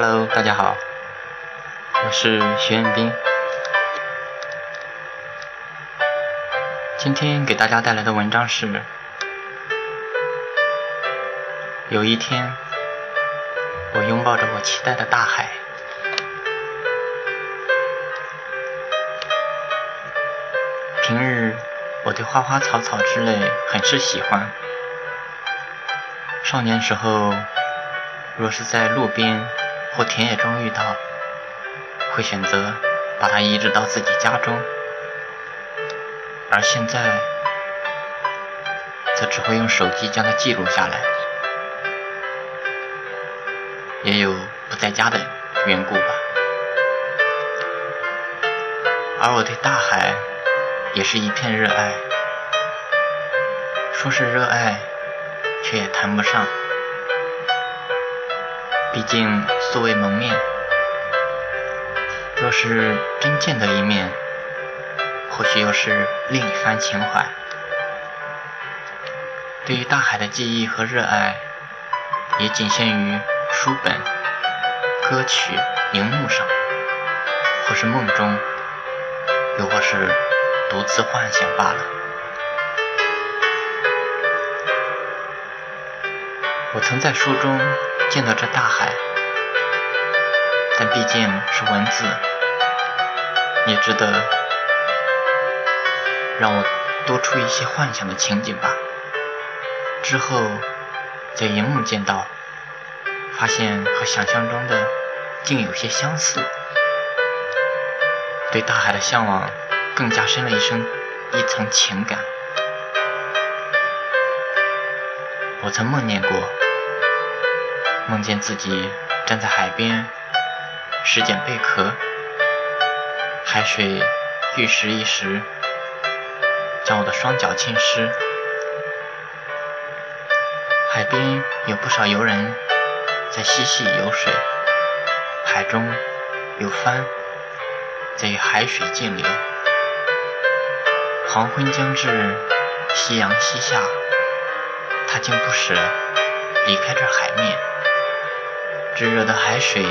Hello，大家好，我是徐彦斌。今天给大家带来的文章是：有一天，我拥抱着我期待的大海。平日我对花花草草之类很是喜欢。少年时候，若是在路边或田野中遇到，会选择把它移植到自己家中；而现在，则只会用手机将它记录下来。也有不在家的缘故吧。而我对大海。也是一片热爱，说是热爱，却也谈不上。毕竟素未谋面，若是真见得一面，或许又是另一番情怀。对于大海的记忆和热爱，也仅限于书本、歌曲、荧幕上，或是梦中，又或是。独自幻想罢了。我曾在书中见到这大海，但毕竟是文字，也值得让我多出一些幻想的情景吧。之后在荧幕见到，发现和想象中的竟有些相似，对大海的向往。更加深了一生一层情感。我曾梦见过，梦见自己站在海边，拾捡贝壳，海水一时一时，将我的双脚浸湿。海边有不少游人在嬉戏游水，海中有帆在与海水竞流。黄昏将至，夕阳西下，他竟不舍离开这海面。炙热的海水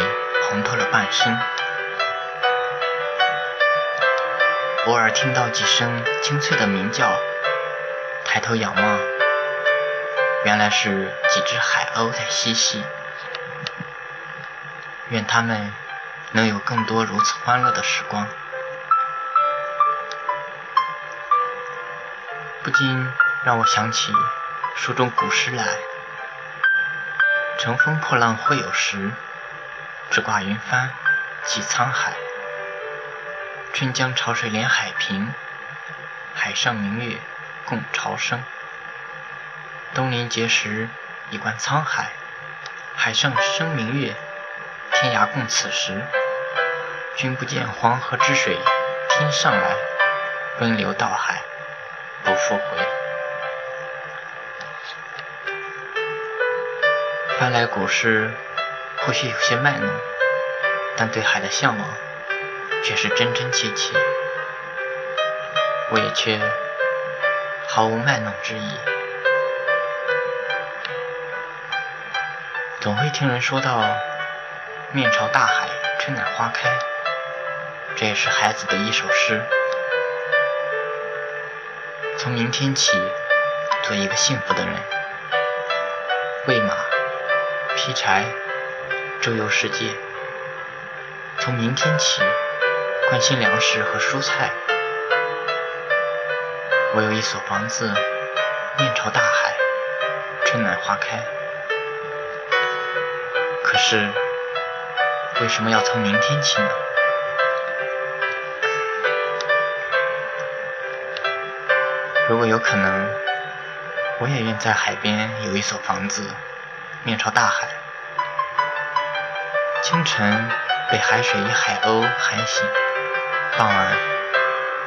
红透了半身，偶尔听到几声清脆的鸣叫，抬头仰望，原来是几只海鸥在嬉戏。愿他们能有更多如此欢乐的时光。不禁让我想起书中古诗来：“乘风破浪会有时，直挂云帆济沧海。春江潮水连海平，海上明月共潮生。东临碣石，以观沧海，海上生明月，天涯共此时。君不见黄河之水天上来，奔流到海。”不复回。翻来古诗，或许有些卖弄，但对海的向往却是真真切切。我也却毫无卖弄之意。总会听人说到“面朝大海，春暖花开”，这也是孩子的一首诗。从明天起，做一个幸福的人，喂马、劈柴、周游世界。从明天起，关心粮食和蔬菜。我有一所房子，面朝大海，春暖花开。可是，为什么要从明天起呢？如果有可能，我也愿在海边有一所房子，面朝大海。清晨被海水与海鸥喊醒，傍晚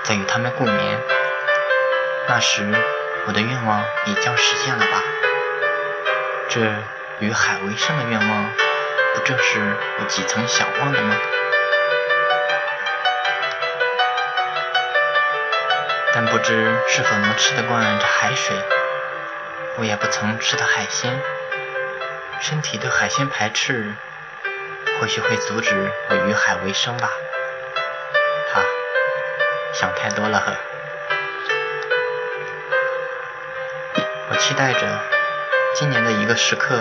再与它们共眠。那时我的愿望也将实现了吧？这与海为生的愿望，不正是我几曾想望的吗？但不知是否能吃得惯这海水，我也不曾吃的海鲜，身体对海鲜排斥，或许会阻止我与海为生吧。哈，想太多了呵。我期待着今年的一个时刻。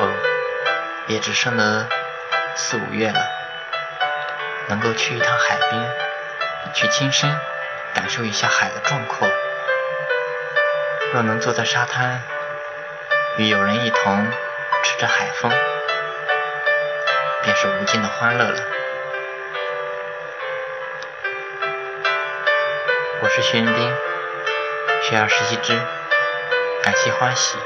哦，也只剩了四五月了，能够去一趟海边，去亲身感受一下海的壮阔。若能坐在沙滩，与友人一同吃着海风。是无尽的欢乐了。我是徐云斌，学而时习之，感谢欢喜。